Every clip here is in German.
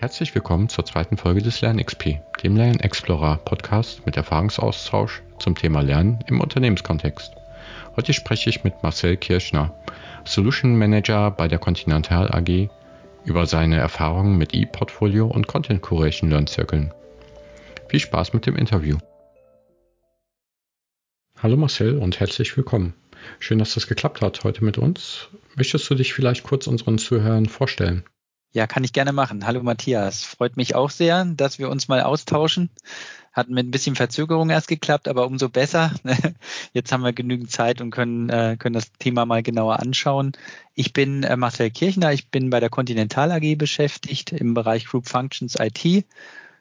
Herzlich willkommen zur zweiten Folge des LernXP, dem Lern Explorer Podcast mit Erfahrungsaustausch zum Thema Lernen im Unternehmenskontext. Heute spreche ich mit Marcel Kirschner, Solution Manager bei der Continental AG, über seine Erfahrungen mit E-Portfolio und Content Curation Lernzirkeln. Viel Spaß mit dem Interview. Hallo Marcel und herzlich willkommen. Schön, dass das geklappt hat heute mit uns. Möchtest du dich vielleicht kurz unseren Zuhörern vorstellen? Ja, kann ich gerne machen. Hallo Matthias. Freut mich auch sehr, dass wir uns mal austauschen. Hat mit ein bisschen Verzögerung erst geklappt, aber umso besser. Jetzt haben wir genügend Zeit und können, äh, können das Thema mal genauer anschauen. Ich bin äh, Marcel Kirchner. Ich bin bei der Continental AG beschäftigt im Bereich Group Functions IT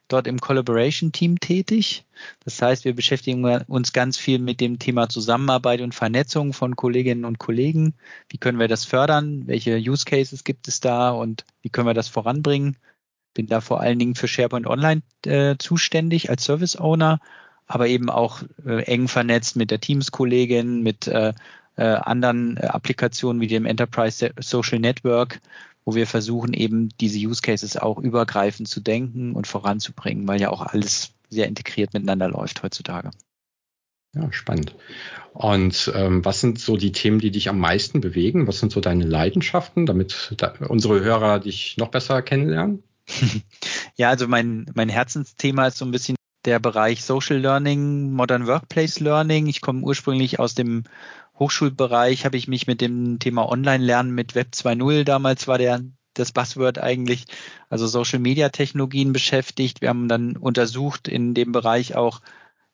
dort im Collaboration Team tätig. Das heißt, wir beschäftigen uns ganz viel mit dem Thema Zusammenarbeit und Vernetzung von Kolleginnen und Kollegen. Wie können wir das fördern? Welche Use Cases gibt es da und wie können wir das voranbringen? Bin da vor allen Dingen für SharePoint Online äh, zuständig als Service Owner, aber eben auch äh, eng vernetzt mit der Teams-Kollegin, mit äh, äh anderen äh, Applikationen wie dem Enterprise Social Network, wo wir versuchen eben diese Use Cases auch übergreifend zu denken und voranzubringen, weil ja auch alles sehr integriert miteinander läuft heutzutage. Ja, spannend. Und ähm, was sind so die Themen, die dich am meisten bewegen? Was sind so deine Leidenschaften, damit da unsere Hörer dich noch besser kennenlernen? ja, also mein, mein Herzensthema ist so ein bisschen der Bereich Social Learning, Modern Workplace Learning. Ich komme ursprünglich aus dem Hochschulbereich habe ich mich mit dem Thema Online-Lernen mit Web 2.0, damals war der das Buzzword eigentlich, also Social Media Technologien beschäftigt. Wir haben dann untersucht in dem Bereich auch,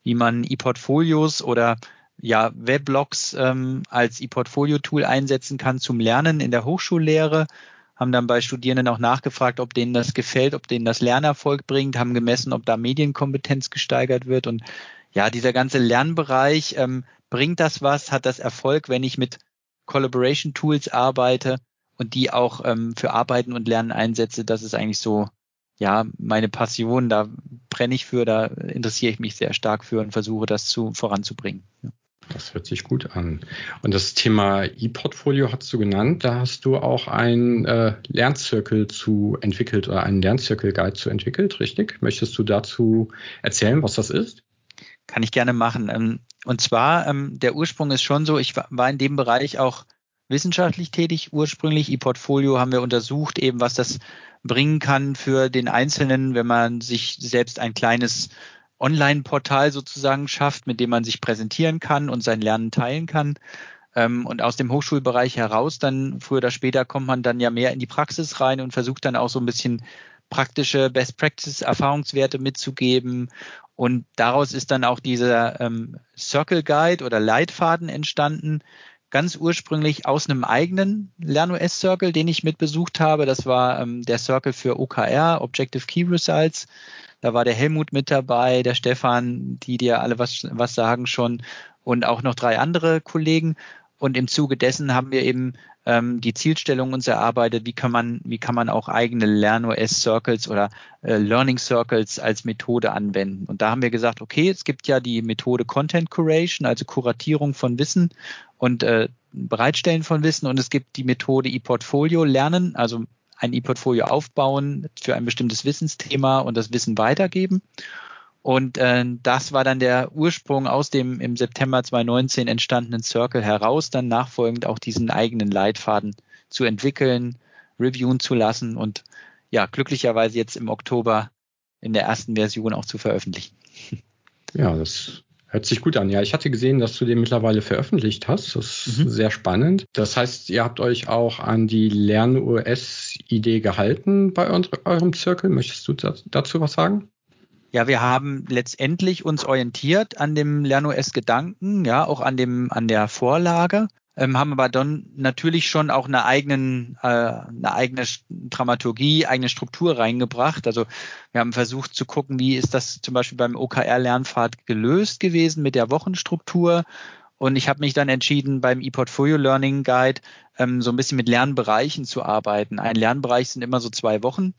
wie man E-Portfolios oder ja, Weblogs ähm, als E-Portfolio-Tool einsetzen kann zum Lernen in der Hochschullehre. Haben dann bei Studierenden auch nachgefragt, ob denen das gefällt, ob denen das Lernerfolg bringt, haben gemessen, ob da Medienkompetenz gesteigert wird. Und ja, dieser ganze Lernbereich, ähm, bringt das was, hat das Erfolg, wenn ich mit Collaboration Tools arbeite und die auch ähm, für Arbeiten und Lernen einsetze. Das ist eigentlich so, ja, meine Passion. Da brenne ich für, da interessiere ich mich sehr stark für und versuche das zu voranzubringen. Ja. Das hört sich gut an. Und das Thema E-Portfolio hast du genannt. Da hast du auch einen äh, Lernzirkel zu entwickelt oder einen Lernzirkel-Guide zu entwickelt, richtig? Möchtest du dazu erzählen, was das ist? Kann ich gerne machen. Ähm, und zwar, ähm, der Ursprung ist schon so, ich war in dem Bereich auch wissenschaftlich tätig ursprünglich. E-Portfolio haben wir untersucht, eben was das bringen kann für den Einzelnen, wenn man sich selbst ein kleines Online-Portal sozusagen schafft, mit dem man sich präsentieren kann und sein Lernen teilen kann. Ähm, und aus dem Hochschulbereich heraus, dann früher oder später kommt man dann ja mehr in die Praxis rein und versucht dann auch so ein bisschen praktische Best Practice Erfahrungswerte mitzugeben. Und daraus ist dann auch dieser ähm, Circle Guide oder Leitfaden entstanden. Ganz ursprünglich aus einem eigenen LernOS Circle, den ich mitbesucht habe. Das war ähm, der Circle für OKR, Objective Key Results. Da war der Helmut mit dabei, der Stefan, die dir alle was, was sagen schon und auch noch drei andere Kollegen. Und im Zuge dessen haben wir eben ähm, die Zielstellung uns erarbeitet, wie kann man, wie kann man auch eigene LernOS-Circles oder äh, Learning Circles als Methode anwenden. Und da haben wir gesagt, okay, es gibt ja die Methode Content Curation, also Kuratierung von Wissen und äh, Bereitstellen von Wissen und es gibt die Methode E-Portfolio Lernen, also ein E-Portfolio aufbauen für ein bestimmtes Wissensthema und das Wissen weitergeben. Und äh, das war dann der Ursprung aus dem im September 2019 entstandenen Circle heraus, dann nachfolgend auch diesen eigenen Leitfaden zu entwickeln, reviewen zu lassen und ja, glücklicherweise jetzt im Oktober in der ersten Version auch zu veröffentlichen. Ja, das hört sich gut an. Ja, ich hatte gesehen, dass du den mittlerweile veröffentlicht hast. Das ist mhm. sehr spannend. Das heißt, ihr habt euch auch an die Lern-OS-Idee gehalten bei eurem Circle. Möchtest du dazu was sagen? Ja, wir haben letztendlich uns orientiert an dem LernOS-Gedanken, ja, auch an dem, an der Vorlage, ähm, haben aber dann natürlich schon auch eine eigenen, äh, eine eigene Dramaturgie, eigene Struktur reingebracht. Also wir haben versucht zu gucken, wie ist das zum Beispiel beim OKR-Lernpfad gelöst gewesen mit der Wochenstruktur. Und ich habe mich dann entschieden, beim ePortfolio Learning Guide ähm, so ein bisschen mit Lernbereichen zu arbeiten. Ein Lernbereich sind immer so zwei Wochen.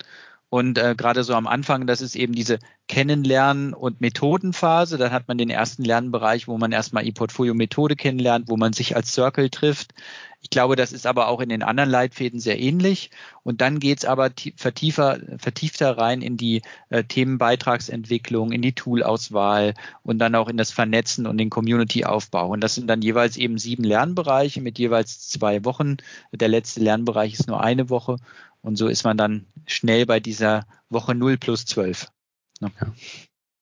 Und äh, gerade so am Anfang, das ist eben diese Kennenlernen- und Methodenphase. Dann hat man den ersten Lernbereich, wo man erstmal ePortfolio-Methode kennenlernt, wo man sich als Circle trifft. Ich glaube, das ist aber auch in den anderen Leitfäden sehr ähnlich. Und dann geht's aber vertiefer, vertiefter rein in die äh, Themenbeitragsentwicklung, in die Toolauswahl und dann auch in das Vernetzen und den Community-Aufbau. Und das sind dann jeweils eben sieben Lernbereiche mit jeweils zwei Wochen. Der letzte Lernbereich ist nur eine Woche. Und so ist man dann schnell bei dieser Woche 0 plus 12. Ja. ja.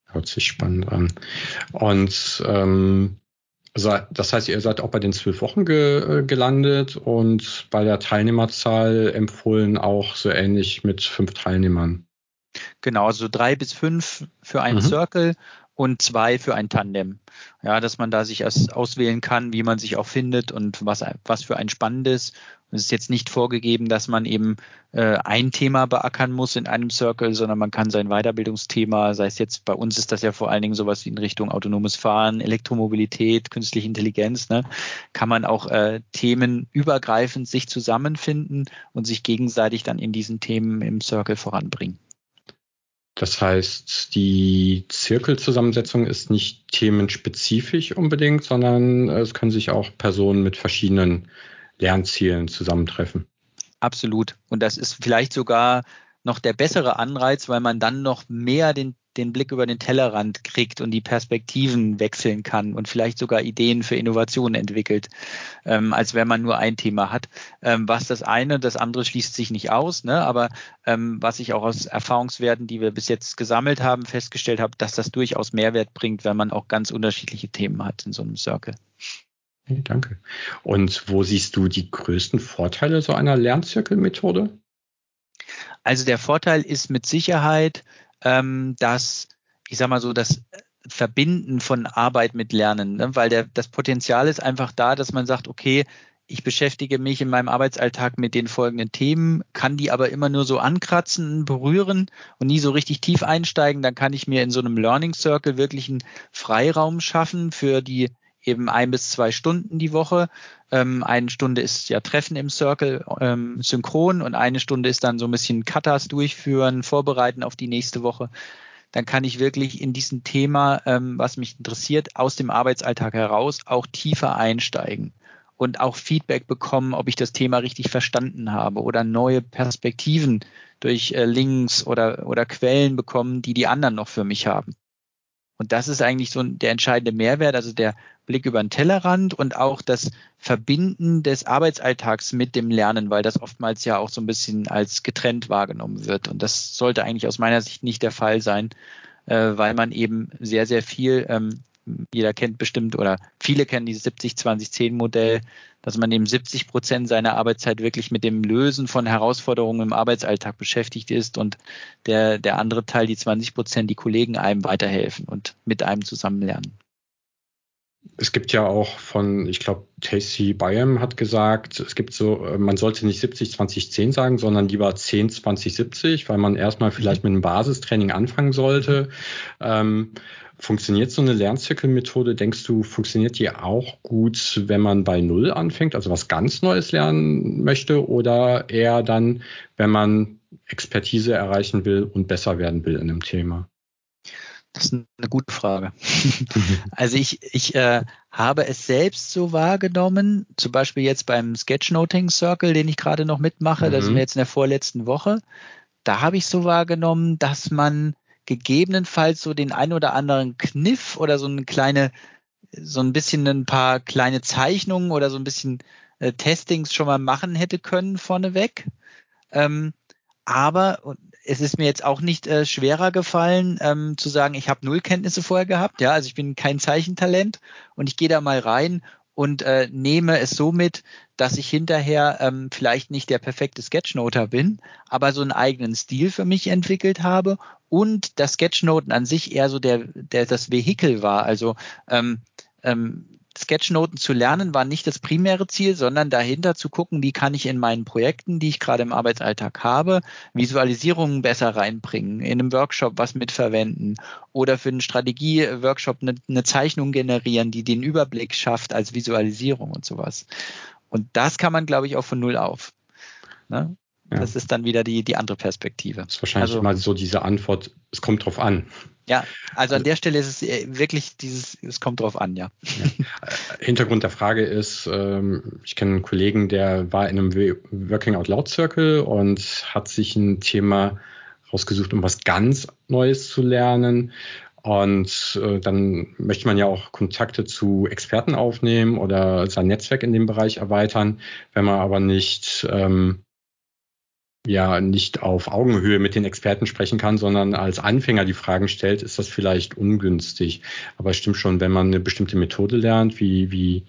Hört sich spannend an. Und ähm, das heißt, ihr seid auch bei den zwölf Wochen ge äh, gelandet und bei der Teilnehmerzahl empfohlen auch so ähnlich mit fünf Teilnehmern. Genau, also drei bis fünf für einen mhm. Circle und zwei für ein Tandem. Ja, dass man da sich auswählen kann, wie man sich auch findet und was, was für ein spannendes. Es ist jetzt nicht vorgegeben, dass man eben äh, ein Thema beackern muss in einem Circle, sondern man kann sein Weiterbildungsthema, sei es jetzt bei uns ist das ja vor allen Dingen sowas wie in Richtung autonomes Fahren, Elektromobilität, künstliche Intelligenz, ne, kann man auch äh, Themen übergreifend sich zusammenfinden und sich gegenseitig dann in diesen Themen im Circle voranbringen. Das heißt, die Zirkelzusammensetzung ist nicht themenspezifisch unbedingt, sondern es können sich auch Personen mit verschiedenen Lernzielen zusammentreffen. Absolut. Und das ist vielleicht sogar noch der bessere Anreiz, weil man dann noch mehr den den Blick über den Tellerrand kriegt und die Perspektiven wechseln kann und vielleicht sogar Ideen für Innovationen entwickelt, ähm, als wenn man nur ein Thema hat. Ähm, was das eine, das andere schließt sich nicht aus, ne? aber ähm, was ich auch aus Erfahrungswerten, die wir bis jetzt gesammelt haben, festgestellt habe, dass das durchaus Mehrwert bringt, wenn man auch ganz unterschiedliche Themen hat in so einem Circle. Okay, danke. Und wo siehst du die größten Vorteile so einer Lernzirkelmethode? Also der Vorteil ist mit Sicherheit, ähm, das, ich sag mal so, das Verbinden von Arbeit mit Lernen, ne? weil der, das Potenzial ist einfach da, dass man sagt, okay, ich beschäftige mich in meinem Arbeitsalltag mit den folgenden Themen, kann die aber immer nur so ankratzen, berühren und nie so richtig tief einsteigen. Dann kann ich mir in so einem Learning Circle wirklich einen Freiraum schaffen für die eben ein bis zwei Stunden die Woche. Ähm, eine Stunde ist ja Treffen im Circle ähm, synchron und eine Stunde ist dann so ein bisschen Cutters durchführen, vorbereiten auf die nächste Woche. Dann kann ich wirklich in diesem Thema, ähm, was mich interessiert, aus dem Arbeitsalltag heraus auch tiefer einsteigen und auch Feedback bekommen, ob ich das Thema richtig verstanden habe oder neue Perspektiven durch äh, Links oder, oder Quellen bekommen, die die anderen noch für mich haben. Und das ist eigentlich so der entscheidende Mehrwert, also der Blick über den Tellerrand und auch das Verbinden des Arbeitsalltags mit dem Lernen, weil das oftmals ja auch so ein bisschen als getrennt wahrgenommen wird. Und das sollte eigentlich aus meiner Sicht nicht der Fall sein, äh, weil man eben sehr, sehr viel ähm, jeder kennt bestimmt oder viele kennen dieses 70-20-10-Modell, dass man eben 70 Prozent seiner Arbeitszeit wirklich mit dem Lösen von Herausforderungen im Arbeitsalltag beschäftigt ist und der, der andere Teil, die 20 Prozent, die Kollegen einem weiterhelfen und mit einem zusammen lernen. Es gibt ja auch von, ich glaube, Tasty Byam hat gesagt, es gibt so, man sollte nicht 70, 20, 10 sagen, sondern lieber 10, 20, 70, weil man erstmal vielleicht mit einem Basistraining anfangen sollte. Ähm, Funktioniert so eine Lernzirkelmethode, denkst du, funktioniert die auch gut, wenn man bei Null anfängt, also was ganz Neues lernen möchte, oder eher dann, wenn man Expertise erreichen will und besser werden will in einem Thema? Das ist eine gute Frage. also ich, ich äh, habe es selbst so wahrgenommen, zum Beispiel jetzt beim Sketchnoting Circle, den ich gerade noch mitmache, mhm. da sind wir jetzt in der vorletzten Woche. Da habe ich so wahrgenommen, dass man gegebenenfalls so den ein oder anderen Kniff oder so eine kleine, so ein bisschen ein paar kleine Zeichnungen oder so ein bisschen äh, Testings schon mal machen hätte können vorneweg. Ähm, aber es ist mir jetzt auch nicht äh, schwerer gefallen, ähm, zu sagen, ich habe null Kenntnisse vorher gehabt. Ja, also ich bin kein Zeichentalent und ich gehe da mal rein und äh, nehme es so mit, dass ich hinterher ähm, vielleicht nicht der perfekte Sketchnoter bin, aber so einen eigenen Stil für mich entwickelt habe und das Sketchnoten an sich eher so der, der das Vehikel war. Also ähm, ähm, Sketchnoten zu lernen war nicht das primäre Ziel, sondern dahinter zu gucken, wie kann ich in meinen Projekten, die ich gerade im Arbeitsalltag habe, Visualisierungen besser reinbringen, in einem Workshop was mitverwenden oder für einen Strategie-Workshop eine, eine Zeichnung generieren, die den Überblick schafft als Visualisierung und sowas. Und das kann man, glaube ich, auch von Null auf. Ne? Ja. Das ist dann wieder die, die andere Perspektive. Das ist wahrscheinlich also, immer so diese Antwort, es kommt drauf an. Ja, also an also der Stelle ist es äh, wirklich dieses, es kommt drauf an, ja. ja. Äh, Hintergrund der Frage ist, ähm, ich kenne einen Kollegen, der war in einem Working Out Loud Circle und hat sich ein Thema rausgesucht, um was ganz Neues zu lernen. Und äh, dann möchte man ja auch Kontakte zu Experten aufnehmen oder sein Netzwerk in dem Bereich erweitern. Wenn man aber nicht ähm, ja nicht auf Augenhöhe mit den Experten sprechen kann, sondern als Anfänger die Fragen stellt, ist das vielleicht ungünstig. Aber es stimmt schon, wenn man eine bestimmte Methode lernt, wie, wie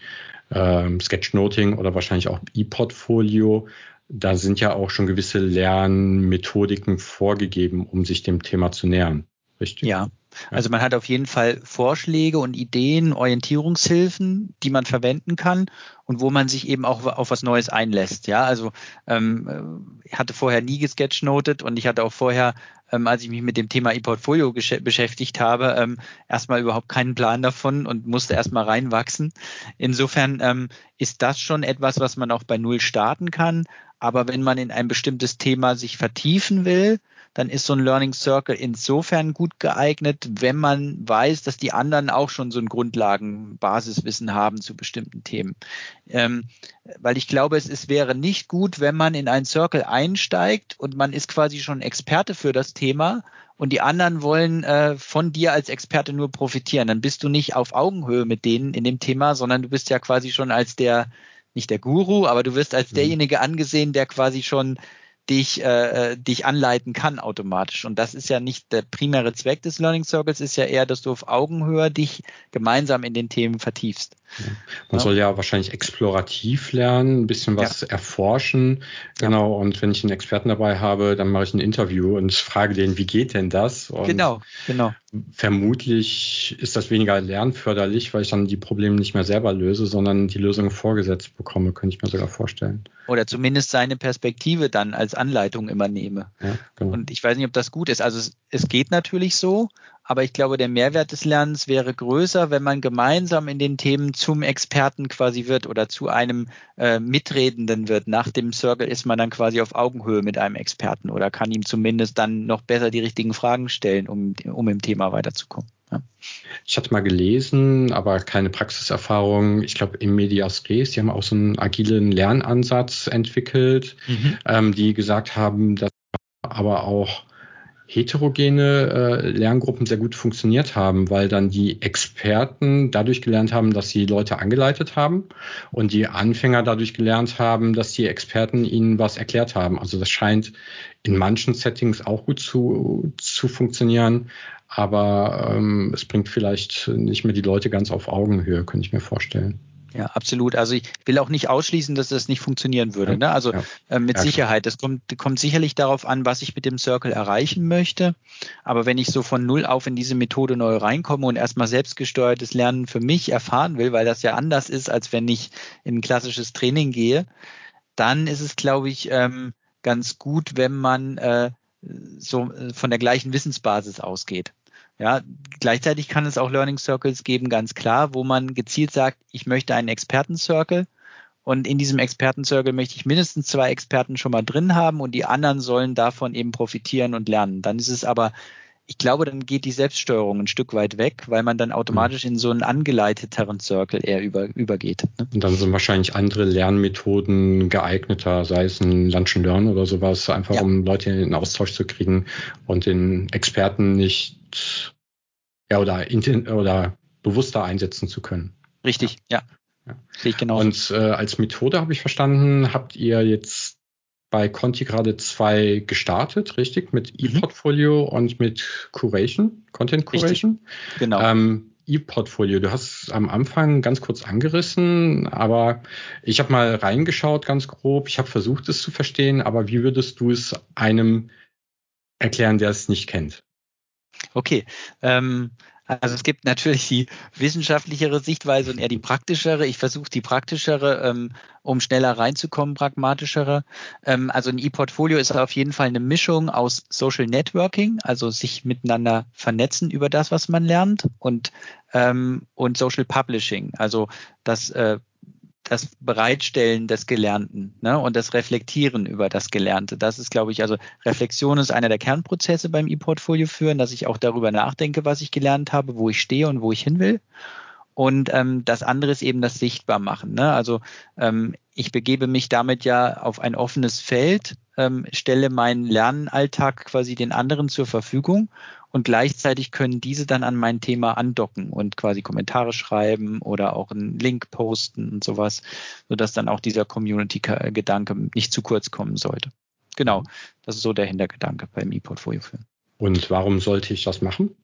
ähm, Sketchnoting oder wahrscheinlich auch E-Portfolio, da sind ja auch schon gewisse Lernmethodiken vorgegeben, um sich dem Thema zu nähern. Richtig? Ja, also man hat auf jeden Fall Vorschläge und Ideen, Orientierungshilfen, die man verwenden kann und wo man sich eben auch auf was Neues einlässt. Ja, also ähm, ich hatte vorher nie gesketchnotet und ich hatte auch vorher, ähm, als ich mich mit dem Thema E-Portfolio beschäftigt habe, ähm, erstmal überhaupt keinen Plan davon und musste erstmal reinwachsen. Insofern ähm, ist das schon etwas, was man auch bei Null starten kann. Aber wenn man in ein bestimmtes Thema sich vertiefen will, dann ist so ein Learning Circle insofern gut geeignet, wenn man weiß, dass die anderen auch schon so ein Grundlagen-Basiswissen haben zu bestimmten Themen. Ähm, weil ich glaube, es, es wäre nicht gut, wenn man in einen Circle einsteigt und man ist quasi schon Experte für das Thema und die anderen wollen äh, von dir als Experte nur profitieren. Dann bist du nicht auf Augenhöhe mit denen in dem Thema, sondern du bist ja quasi schon als der nicht der Guru, aber du wirst als mhm. derjenige angesehen, der quasi schon dich, äh, äh, dich anleiten kann automatisch. Und das ist ja nicht der primäre Zweck des Learning Circles, ist ja eher, dass du auf Augenhöhe dich gemeinsam in den Themen vertiefst. Man ja. soll ja wahrscheinlich explorativ lernen, ein bisschen was ja. erforschen. Genau. Und wenn ich einen Experten dabei habe, dann mache ich ein Interview und frage den, wie geht denn das? Und genau, genau. Vermutlich ist das weniger lernförderlich, weil ich dann die Probleme nicht mehr selber löse, sondern die Lösung vorgesetzt bekomme, könnte ich mir sogar vorstellen. Oder zumindest seine Perspektive dann als Anleitung immer nehme. Ja, genau. Und ich weiß nicht, ob das gut ist. Also es, es geht natürlich so, aber ich glaube, der Mehrwert des Lernens wäre größer, wenn man gemeinsam in den Themen zum Experten quasi wird oder zu einem äh, Mitredenden wird. Nach dem Circle ist man dann quasi auf Augenhöhe mit einem Experten oder kann ihm zumindest dann noch besser die richtigen Fragen stellen, um, um im Thema weiterzukommen. Ja. Ich hatte mal gelesen, aber keine Praxiserfahrung. Ich glaube, im Medias Res, die haben auch so einen agilen Lernansatz entwickelt, mhm. ähm, die gesagt haben, dass aber auch heterogene äh, Lerngruppen sehr gut funktioniert haben, weil dann die Experten dadurch gelernt haben, dass sie Leute angeleitet haben und die Anfänger dadurch gelernt haben, dass die Experten ihnen was erklärt haben. Also das scheint in manchen Settings auch gut zu, zu funktionieren, aber ähm, es bringt vielleicht nicht mehr die Leute ganz auf Augenhöhe, könnte ich mir vorstellen. Ja, absolut. Also ich will auch nicht ausschließen, dass das nicht funktionieren würde. Ne? Also ja. äh, mit ja, Sicherheit. Das kommt, kommt sicherlich darauf an, was ich mit dem Circle erreichen möchte. Aber wenn ich so von null auf in diese Methode neu reinkomme und erstmal selbstgesteuertes Lernen für mich erfahren will, weil das ja anders ist, als wenn ich in ein klassisches Training gehe, dann ist es, glaube ich, ähm, ganz gut, wenn man äh, so äh, von der gleichen Wissensbasis ausgeht. Ja, gleichzeitig kann es auch Learning Circles geben, ganz klar, wo man gezielt sagt, ich möchte einen Experten-Circle und in diesem Experten-Circle möchte ich mindestens zwei Experten schon mal drin haben und die anderen sollen davon eben profitieren und lernen. Dann ist es aber, ich glaube, dann geht die Selbststeuerung ein Stück weit weg, weil man dann automatisch in so einen angeleiteteren Circle eher über, übergeht. Ne? Und dann sind wahrscheinlich andere Lernmethoden geeigneter, sei es ein Lunch and Learn oder sowas, einfach ja. um Leute in den Austausch zu kriegen und den Experten nicht ja, oder, oder bewusster einsetzen zu können. Richtig, ja. ja. Sehe ich genau. Und äh, als Methode habe ich verstanden, habt ihr jetzt bei Conti gerade zwei gestartet, richtig? Mit mhm. E-Portfolio und mit Curation, Content Curation. Richtig. Genau. Ähm, E-Portfolio, du hast es am Anfang ganz kurz angerissen, aber ich habe mal reingeschaut, ganz grob. Ich habe versucht, es zu verstehen, aber wie würdest du es einem erklären, der es nicht kennt? Okay. Ähm, also es gibt natürlich die wissenschaftlichere Sichtweise und eher die praktischere. Ich versuche die praktischere, ähm, um schneller reinzukommen, pragmatischere. Ähm, also ein E-Portfolio ist auf jeden Fall eine Mischung aus Social Networking, also sich miteinander vernetzen über das, was man lernt, und, ähm, und Social Publishing, also das äh, das Bereitstellen des Gelernten ne, und das Reflektieren über das Gelernte. Das ist, glaube ich, also Reflexion ist einer der Kernprozesse beim E-Portfolio führen, dass ich auch darüber nachdenke, was ich gelernt habe, wo ich stehe und wo ich hin will. Und ähm, das andere ist eben das Sichtbarmachen. Ne? Also ähm, ich begebe mich damit ja auf ein offenes Feld, ähm, stelle meinen Lernalltag quasi den anderen zur Verfügung und gleichzeitig können diese dann an mein Thema andocken und quasi Kommentare schreiben oder auch einen Link posten und sowas, sodass dann auch dieser Community-Gedanke nicht zu kurz kommen sollte. Genau, das ist so der Hintergedanke beim E-Portfolio führen. Und warum sollte ich das machen?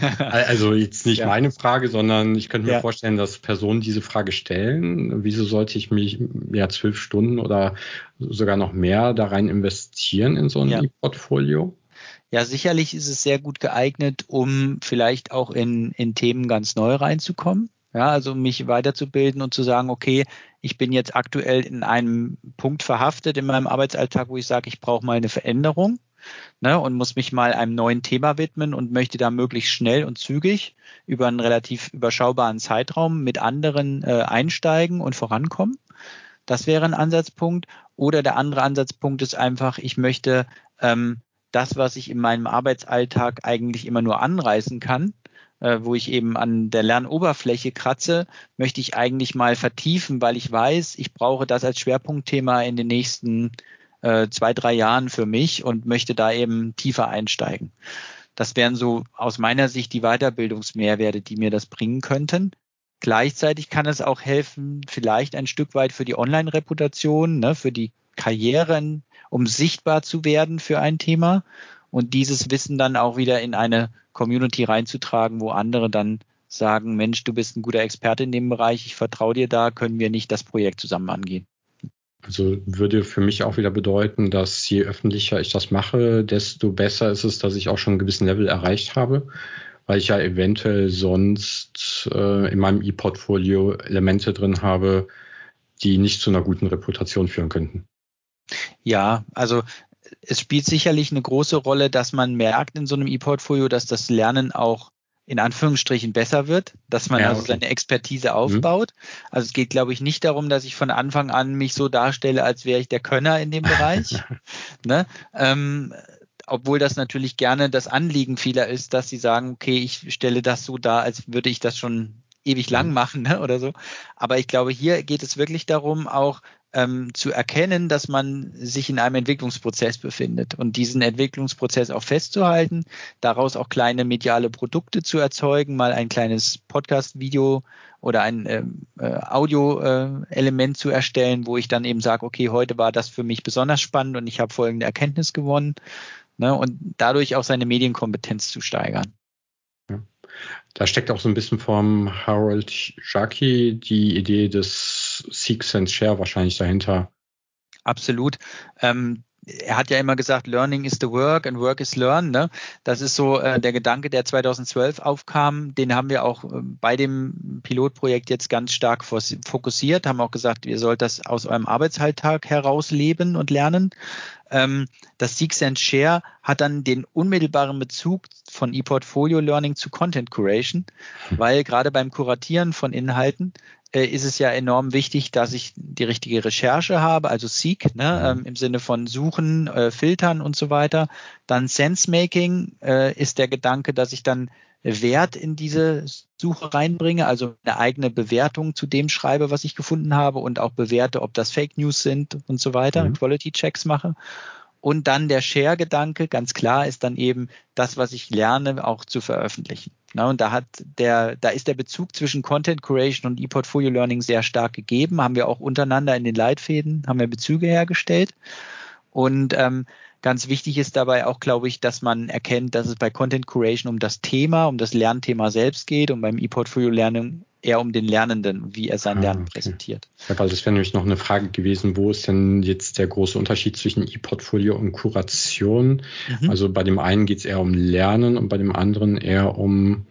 also jetzt nicht ja. meine Frage, sondern ich könnte mir ja. vorstellen, dass Personen diese Frage stellen. Wieso sollte ich mich ja zwölf Stunden oder sogar noch mehr da rein investieren in so ein ja. E-Portfolio? Ja, sicherlich ist es sehr gut geeignet, um vielleicht auch in, in Themen ganz neu reinzukommen. Ja, also mich weiterzubilden und zu sagen, okay, ich bin jetzt aktuell in einem Punkt verhaftet in meinem Arbeitsalltag, wo ich sage, ich brauche mal eine Veränderung ne, und muss mich mal einem neuen Thema widmen und möchte da möglichst schnell und zügig über einen relativ überschaubaren Zeitraum mit anderen äh, einsteigen und vorankommen. Das wäre ein Ansatzpunkt. Oder der andere Ansatzpunkt ist einfach, ich möchte ähm, das, was ich in meinem Arbeitsalltag eigentlich immer nur anreißen kann, äh, wo ich eben an der Lernoberfläche kratze, möchte ich eigentlich mal vertiefen, weil ich weiß, ich brauche das als Schwerpunktthema in den nächsten äh, zwei, drei Jahren für mich und möchte da eben tiefer einsteigen. Das wären so aus meiner Sicht die Weiterbildungsmehrwerte, die mir das bringen könnten. Gleichzeitig kann es auch helfen, vielleicht ein Stück weit für die Online-Reputation, ne, für die Karrieren, um sichtbar zu werden für ein Thema und dieses Wissen dann auch wieder in eine Community reinzutragen, wo andere dann sagen, Mensch, du bist ein guter Experte in dem Bereich, ich vertraue dir da, können wir nicht das Projekt zusammen angehen. Also würde für mich auch wieder bedeuten, dass je öffentlicher ich das mache, desto besser ist es, dass ich auch schon einen gewissen Level erreicht habe, weil ich ja eventuell sonst äh, in meinem E-Portfolio Elemente drin habe, die nicht zu einer guten Reputation führen könnten. Ja, also es spielt sicherlich eine große Rolle, dass man merkt in so einem E-Portfolio, dass das Lernen auch in Anführungsstrichen besser wird, dass man ja, also okay. seine Expertise aufbaut. Mhm. Also es geht, glaube ich, nicht darum, dass ich von Anfang an mich so darstelle, als wäre ich der Könner in dem Bereich. ne? ähm, obwohl das natürlich gerne das Anliegen vieler ist, dass sie sagen, okay, ich stelle das so dar, als würde ich das schon ewig lang mhm. machen ne, oder so. Aber ich glaube, hier geht es wirklich darum, auch ähm, zu erkennen, dass man sich in einem Entwicklungsprozess befindet und diesen Entwicklungsprozess auch festzuhalten, daraus auch kleine mediale Produkte zu erzeugen, mal ein kleines Podcast-Video oder ein ähm, äh, Audio-Element äh, zu erstellen, wo ich dann eben sage, okay, heute war das für mich besonders spannend und ich habe folgende Erkenntnis gewonnen ne, und dadurch auch seine Medienkompetenz zu steigern. Da steckt auch so ein bisschen vom Harold Jackie die Idee des Seek, Sense, Share wahrscheinlich dahinter. Absolut. Ähm, er hat ja immer gesagt, Learning is the work and work is learn. Ne? Das ist so äh, der Gedanke, der 2012 aufkam. Den haben wir auch äh, bei dem Pilotprojekt jetzt ganz stark fokussiert, haben auch gesagt, ihr sollt das aus eurem Arbeitsalltag heraus leben und lernen. Ähm, das Seek and Share hat dann den unmittelbaren Bezug von ePortfolio Learning zu Content Curation, hm. weil gerade beim Kuratieren von Inhalten äh, ist es ja enorm wichtig, dass ich die richtige Recherche habe, also Seek ne, ähm, im Sinne von Suchen, äh, Filtern und so weiter. Dann Sense-Making äh, ist der Gedanke, dass ich dann Wert in diese Suche reinbringe, also eine eigene Bewertung zu dem schreibe, was ich gefunden habe und auch bewerte, ob das Fake News sind und so weiter, mhm. Quality Checks mache. Und dann der Share-Gedanke, ganz klar, ist dann eben das, was ich lerne, auch zu veröffentlichen. Na, und da hat der, da ist der Bezug zwischen Content Creation und E-Portfolio Learning sehr stark gegeben. Haben wir auch untereinander in den Leitfäden, haben wir Bezüge hergestellt. Und ähm, ganz wichtig ist dabei auch, glaube ich, dass man erkennt, dass es bei Content Curation um das Thema, um das Lernthema selbst geht und beim E-Portfolio Learning eher um den Lernenden, wie er sein ah, Lernen okay. präsentiert. Ja, also das wäre nämlich noch eine Frage gewesen, wo ist denn jetzt der große Unterschied zwischen E-Portfolio und Kuration? Mhm. Also bei dem einen geht es eher um Lernen und bei dem anderen eher um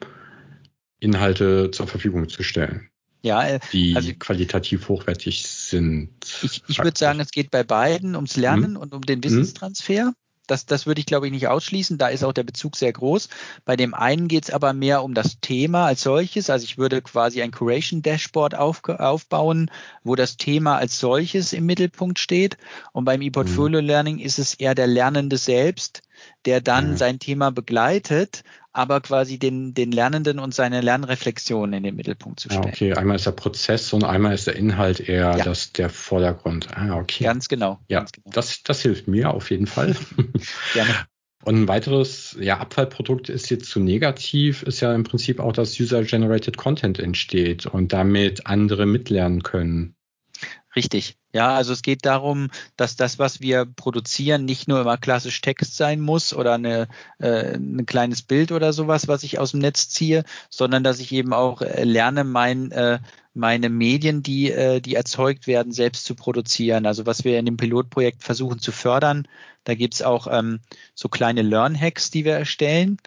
Inhalte zur Verfügung zu stellen. Ja, äh, die also, qualitativ hochwertig sind. Ich, ich würde sagen, es geht bei beiden ums Lernen mhm. und um den Wissenstransfer. Das, das würde ich, glaube ich, nicht ausschließen. Da ist auch der Bezug sehr groß. Bei dem einen geht es aber mehr um das Thema als solches. Also ich würde quasi ein Curation Dashboard auf, aufbauen, wo das Thema als solches im Mittelpunkt steht. Und beim E-Portfolio Learning ist es eher der Lernende selbst, der dann mhm. sein Thema begleitet aber quasi den, den Lernenden und seine Lernreflexion in den Mittelpunkt zu stellen. Ja, okay, einmal ist der Prozess und einmal ist der Inhalt eher ja. das, der Vordergrund. Ah, okay. Ganz genau. Ja, ganz genau. Das, das hilft mir auf jeden Fall. Gerne. Und ein weiteres ja, Abfallprodukt ist jetzt zu negativ, ist ja im Prinzip auch, dass User-Generated Content entsteht und damit andere mitlernen können. Richtig. Ja, also es geht darum, dass das, was wir produzieren, nicht nur immer klassisch Text sein muss oder eine, äh, ein kleines Bild oder sowas, was ich aus dem Netz ziehe, sondern dass ich eben auch äh, lerne, mein, äh, meine Medien, die, äh, die erzeugt werden, selbst zu produzieren. Also was wir in dem Pilotprojekt versuchen zu fördern, da gibt's auch ähm, so kleine Learn-Hacks, die wir erstellen.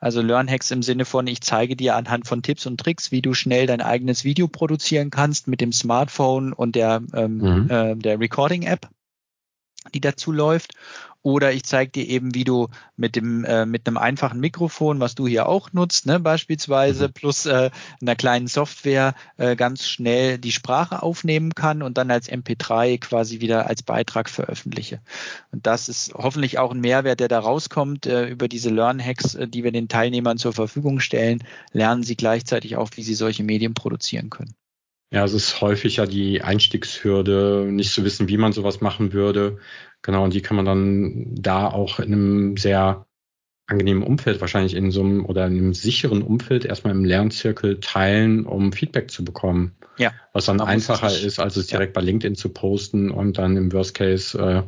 Also Learn-Hacks im Sinne von, ich zeige dir anhand von Tipps und Tricks, wie du schnell dein eigenes Video produzieren kannst mit dem Smartphone und der, ähm, mhm. Äh, der Recording-App die dazu läuft. Oder ich zeige dir eben, wie du mit dem äh, mit einem einfachen Mikrofon, was du hier auch nutzt, ne, beispielsweise, mhm. plus äh, einer kleinen Software äh, ganz schnell die Sprache aufnehmen kann und dann als MP3 quasi wieder als Beitrag veröffentliche. Und das ist hoffentlich auch ein Mehrwert, der da rauskommt. Äh, über diese Learn-Hacks, äh, die wir den Teilnehmern zur Verfügung stellen, lernen sie gleichzeitig auch, wie sie solche Medien produzieren können. Ja, es ist häufig ja die Einstiegshürde, nicht zu wissen, wie man sowas machen würde. Genau, und die kann man dann da auch in einem sehr angenehmen Umfeld, wahrscheinlich in so einem oder in einem sicheren Umfeld erstmal im Lernzirkel teilen, um Feedback zu bekommen. Ja. Was dann einfacher ist, als es direkt ja. bei LinkedIn zu posten und dann im Worst Case äh,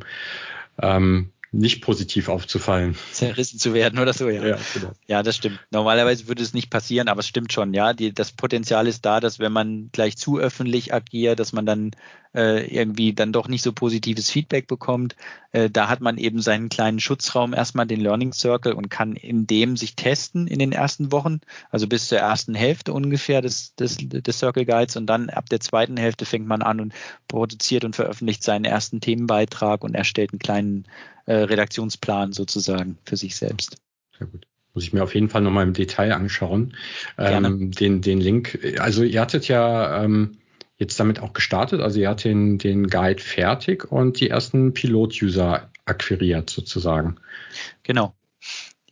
ähm, nicht positiv aufzufallen. Zerrissen zu werden oder so, ja. Ja, genau. ja, das stimmt. Normalerweise würde es nicht passieren, aber es stimmt schon, ja. Die, das Potenzial ist da, dass wenn man gleich zu öffentlich agiert, dass man dann äh, irgendwie dann doch nicht so positives Feedback bekommt. Äh, da hat man eben seinen kleinen Schutzraum, erstmal den Learning Circle und kann in dem sich testen in den ersten Wochen, also bis zur ersten Hälfte ungefähr des, des, des Circle Guides und dann ab der zweiten Hälfte fängt man an und produziert und veröffentlicht seinen ersten Themenbeitrag und erstellt einen kleinen äh, Redaktionsplan sozusagen für sich selbst. Sehr gut muss ich mir auf jeden Fall nochmal im Detail anschauen. Ähm, den, den Link, also ihr hattet ja ähm, jetzt damit auch gestartet. Also ihr hat den, den Guide fertig und die ersten Pilot-User akquiriert sozusagen. Genau.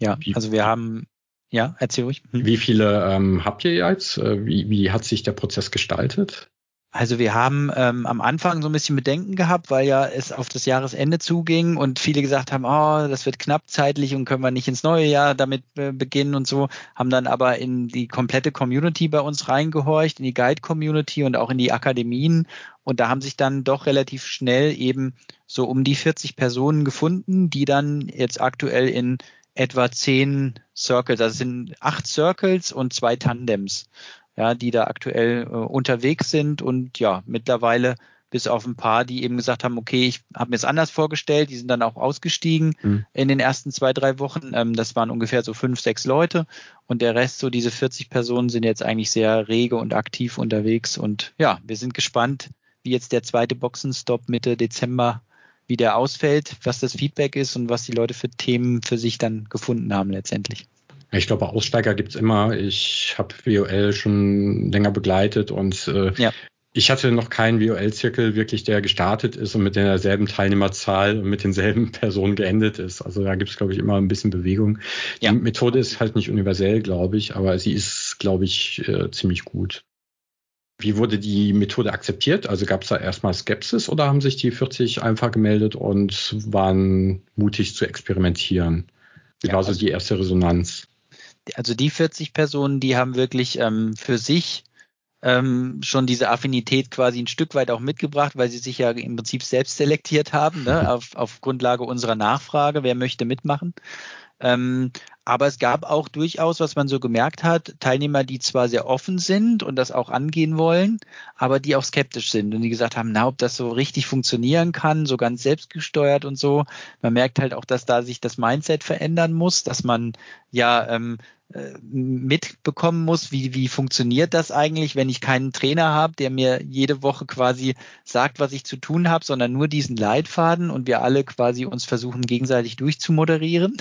Ja, wie, also wir haben, ja, erzähl ruhig. Hm. Wie viele ähm, habt ihr jetzt? Äh, wie, wie hat sich der Prozess gestaltet? Also wir haben ähm, am Anfang so ein bisschen Bedenken gehabt, weil ja es auf das Jahresende zuging und viele gesagt haben, oh, das wird knapp zeitlich und können wir nicht ins neue Jahr damit äh, beginnen und so, haben dann aber in die komplette Community bei uns reingehorcht, in die Guide-Community und auch in die Akademien. Und da haben sich dann doch relativ schnell eben so um die 40 Personen gefunden, die dann jetzt aktuell in etwa zehn Circles, also sind acht Circles und zwei Tandems ja, die da aktuell äh, unterwegs sind und ja, mittlerweile bis auf ein paar, die eben gesagt haben, okay, ich habe mir es anders vorgestellt, die sind dann auch ausgestiegen mhm. in den ersten zwei, drei Wochen. Ähm, das waren ungefähr so fünf, sechs Leute und der Rest, so diese 40 Personen, sind jetzt eigentlich sehr rege und aktiv unterwegs und ja, wir sind gespannt, wie jetzt der zweite Boxenstopp Mitte Dezember wie der ausfällt, was das Feedback ist und was die Leute für Themen für sich dann gefunden haben letztendlich. Ich glaube, Aussteiger gibt's immer. Ich habe WOL schon länger begleitet und äh, ja. ich hatte noch keinen WOL-Zirkel wirklich, der gestartet ist und mit derselben Teilnehmerzahl und mit denselben Personen geendet ist. Also da gibt's glaube ich, immer ein bisschen Bewegung. Ja. Die Methode ist halt nicht universell, glaube ich, aber sie ist, glaube ich, äh, ziemlich gut. Wie wurde die Methode akzeptiert? Also gab es da erstmal Skepsis oder haben sich die 40 einfach gemeldet und waren mutig zu experimentieren? Wie ja, war so also die erste Resonanz? Also die 40 Personen, die haben wirklich ähm, für sich ähm, schon diese Affinität quasi ein Stück weit auch mitgebracht, weil sie sich ja im Prinzip selbst selektiert haben, ne, auf, auf Grundlage unserer Nachfrage, wer möchte mitmachen. Ähm, aber es gab auch durchaus, was man so gemerkt hat, Teilnehmer, die zwar sehr offen sind und das auch angehen wollen, aber die auch skeptisch sind und die gesagt haben, na, ob das so richtig funktionieren kann, so ganz selbstgesteuert und so. Man merkt halt auch, dass da sich das Mindset verändern muss, dass man ja ähm, äh, mitbekommen muss, wie, wie funktioniert das eigentlich, wenn ich keinen Trainer habe, der mir jede Woche quasi sagt, was ich zu tun habe, sondern nur diesen Leitfaden und wir alle quasi uns versuchen, gegenseitig durchzumoderieren.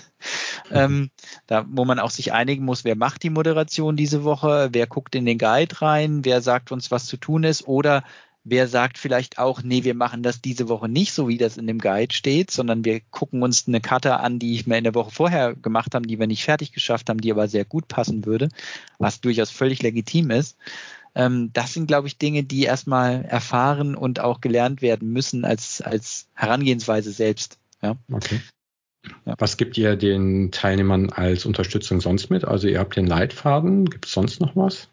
Mhm. Ähm, da, wo man auch sich einigen muss, wer macht die Moderation diese Woche, wer guckt in den Guide rein, wer sagt uns, was zu tun ist oder Wer sagt vielleicht auch, nee, wir machen das diese Woche nicht so, wie das in dem Guide steht, sondern wir gucken uns eine Karte an, die ich mir in der Woche vorher gemacht habe, die wir nicht fertig geschafft haben, die aber sehr gut passen würde, was durchaus völlig legitim ist. Ähm, das sind, glaube ich, Dinge, die erstmal erfahren und auch gelernt werden müssen als, als Herangehensweise selbst. Ja. Okay. Was gibt ihr den Teilnehmern als Unterstützung sonst mit? Also ihr habt den Leitfaden, gibt es sonst noch was?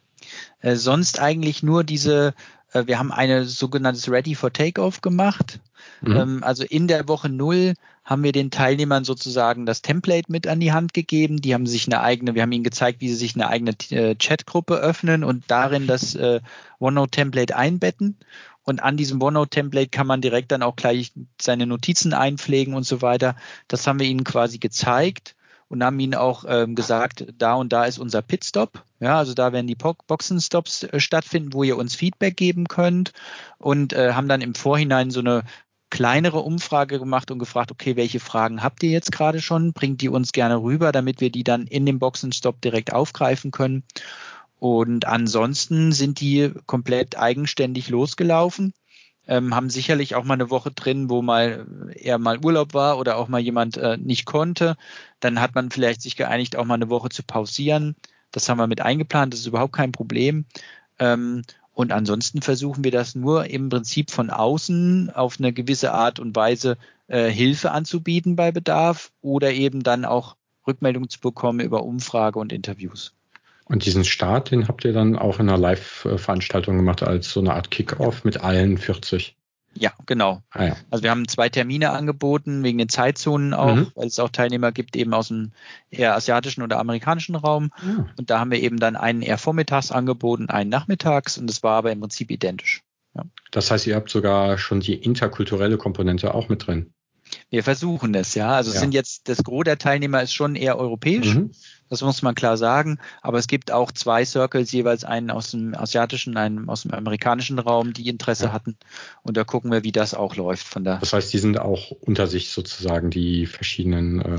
Äh, sonst eigentlich nur diese äh, wir haben eine sogenanntes Ready for Takeoff gemacht. Mhm. Ähm, also in der Woche null haben wir den Teilnehmern sozusagen das Template mit an die Hand gegeben. Die haben sich eine eigene, wir haben ihnen gezeigt, wie sie sich eine eigene äh, Chatgruppe öffnen und darin das äh, OneNote-Template einbetten. Und an diesem OneNote-Template kann man direkt dann auch gleich seine Notizen einpflegen und so weiter. Das haben wir ihnen quasi gezeigt und haben ihnen auch ähm, gesagt, da und da ist unser Pitstop. Ja, also da werden die Boxenstops äh, stattfinden, wo ihr uns Feedback geben könnt und äh, haben dann im Vorhinein so eine kleinere Umfrage gemacht und gefragt, okay, welche Fragen habt ihr jetzt gerade schon? Bringt die uns gerne rüber, damit wir die dann in dem Boxenstopp direkt aufgreifen können. Und ansonsten sind die komplett eigenständig losgelaufen ähm, haben sicherlich auch mal eine Woche drin, wo mal eher mal Urlaub war oder auch mal jemand äh, nicht konnte. Dann hat man vielleicht sich geeinigt, auch mal eine Woche zu pausieren. Das haben wir mit eingeplant, das ist überhaupt kein Problem. Ähm, und ansonsten versuchen wir das nur im Prinzip von außen auf eine gewisse Art und Weise äh, Hilfe anzubieten bei Bedarf oder eben dann auch Rückmeldung zu bekommen über Umfrage und Interviews. Und diesen Start, den habt ihr dann auch in einer Live-Veranstaltung gemacht als so eine Art Kick-Off mit allen 40. Ja, genau. Ah, ja. Also wir haben zwei Termine angeboten, wegen den Zeitzonen auch, mhm. weil es auch Teilnehmer gibt, eben aus dem eher asiatischen oder amerikanischen Raum. Ja. Und da haben wir eben dann einen eher vormittags angeboten, einen nachmittags und das war aber im Prinzip identisch. Ja. Das heißt, ihr habt sogar schon die interkulturelle Komponente auch mit drin. Wir versuchen es, ja. Also ja. sind jetzt, das Gros der Teilnehmer ist schon eher europäisch. Mhm. Das muss man klar sagen. Aber es gibt auch zwei Circles, jeweils einen aus dem asiatischen, einen aus dem amerikanischen Raum, die Interesse ja. hatten. Und da gucken wir, wie das auch läuft von da. Das heißt, die sind auch unter sich sozusagen die verschiedenen. Äh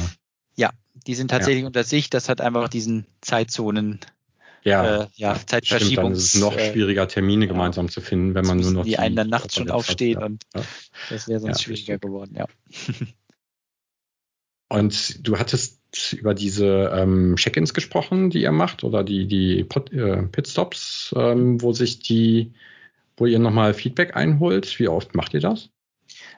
ja, die sind tatsächlich ja. unter sich. Das hat einfach diesen Zeitzonen ja, äh, ja Zeitverschiebung. Stimmt, dann ist es noch äh, schwieriger, Termine ja. gemeinsam zu finden, wenn man nur noch. Die einen dann nachts schon aufstehen und ja. das wäre sonst schwieriger geworden, ja. Und du hattest über diese ähm, Check-ins gesprochen, die ihr macht, oder die, die Pot, äh, Pitstops, ähm, wo sich die, wo ihr nochmal Feedback einholt. Wie oft macht ihr das?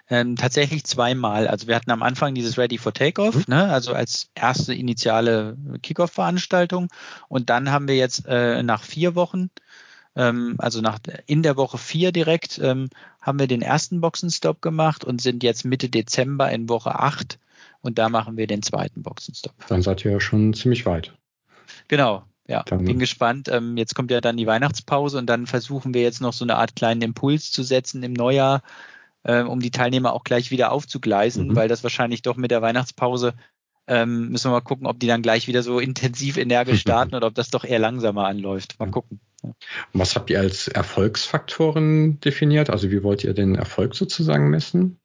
Ähm, tatsächlich zweimal. Also wir hatten am Anfang dieses Ready for Takeoff, mhm. ne, also als erste initiale Kickoff-Veranstaltung. Und dann haben wir jetzt äh, nach vier Wochen, ähm, also nach in der Woche vier direkt, ähm, haben wir den ersten Boxenstopp gemacht und sind jetzt Mitte Dezember in Woche acht und da machen wir den zweiten Boxenstopp. Dann seid ihr ja schon ziemlich weit. Genau, ja, dann, bin gespannt. Ähm, jetzt kommt ja dann die Weihnachtspause und dann versuchen wir jetzt noch so eine Art kleinen Impuls zu setzen im Neujahr, äh, um die Teilnehmer auch gleich wieder aufzugleisen, mhm. weil das wahrscheinlich doch mit der Weihnachtspause ähm, müssen wir mal gucken, ob die dann gleich wieder so intensiv energisch starten oder ob das doch eher langsamer anläuft. Mal gucken. Ja. Was habt ihr als Erfolgsfaktoren definiert? Also wie wollt ihr den Erfolg sozusagen messen?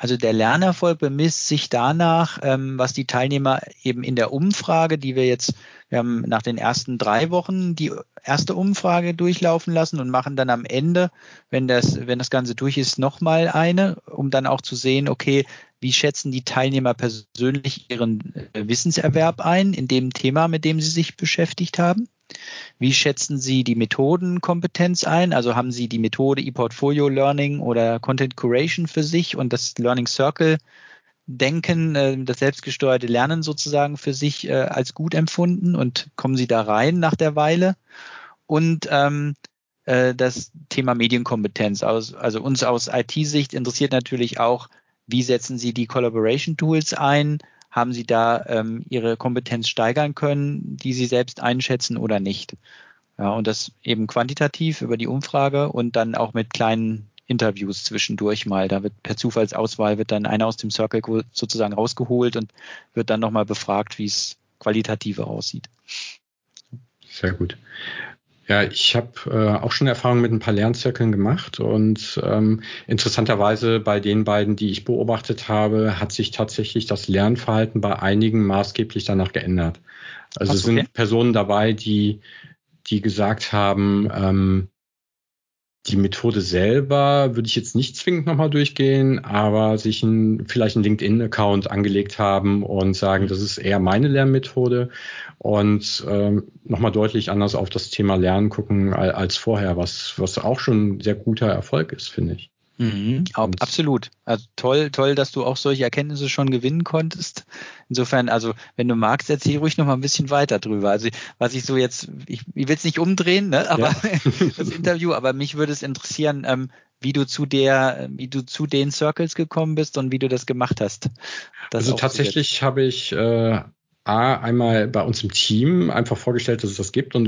Also der Lernerfolg bemisst sich danach, ähm, was die Teilnehmer eben in der Umfrage, die wir jetzt, wir haben nach den ersten drei Wochen die erste Umfrage durchlaufen lassen und machen dann am Ende, wenn das, wenn das Ganze durch ist, nochmal eine, um dann auch zu sehen, okay, wie schätzen die Teilnehmer persönlich ihren äh, Wissenserwerb ein in dem Thema, mit dem sie sich beschäftigt haben? Wie schätzen Sie die Methodenkompetenz ein? Also haben Sie die Methode ePortfolio Learning oder Content Curation für sich und das Learning Circle Denken, äh, das selbstgesteuerte Lernen sozusagen für sich äh, als gut empfunden und kommen Sie da rein nach der Weile? Und ähm, äh, das Thema Medienkompetenz. Also uns aus IT-Sicht interessiert natürlich auch, wie setzen Sie die Collaboration Tools ein? Haben sie da ähm, ihre Kompetenz steigern können, die sie selbst einschätzen oder nicht. Ja, und das eben quantitativ über die Umfrage und dann auch mit kleinen Interviews zwischendurch mal. Da wird per Zufallsauswahl wird dann einer aus dem Circle sozusagen rausgeholt und wird dann nochmal befragt, wie es qualitativer aussieht. Sehr gut. Ja, ich habe äh, auch schon Erfahrungen mit ein paar Lernzirkeln gemacht und ähm, interessanterweise bei den beiden, die ich beobachtet habe, hat sich tatsächlich das Lernverhalten bei einigen maßgeblich danach geändert. Also es okay. sind Personen dabei, die, die gesagt haben, ähm, die Methode selber würde ich jetzt nicht zwingend nochmal durchgehen, aber sich ein, vielleicht einen LinkedIn-Account angelegt haben und sagen, das ist eher meine Lernmethode und ähm, nochmal deutlich anders auf das Thema Lernen gucken als vorher, was, was auch schon sehr guter Erfolg ist, finde ich. Mhm, absolut. Also toll, toll, dass du auch solche Erkenntnisse schon gewinnen konntest. Insofern, also wenn du magst, erzähl ruhig noch mal ein bisschen weiter drüber. Also was ich so jetzt, ich, ich will es nicht umdrehen, ne, aber ja. das Interview, aber mich würde es interessieren, ähm, wie du zu der, wie du zu den Circles gekommen bist und wie du das gemacht hast. Das also tatsächlich habe ich äh, A, einmal bei uns im Team einfach vorgestellt, dass es das gibt und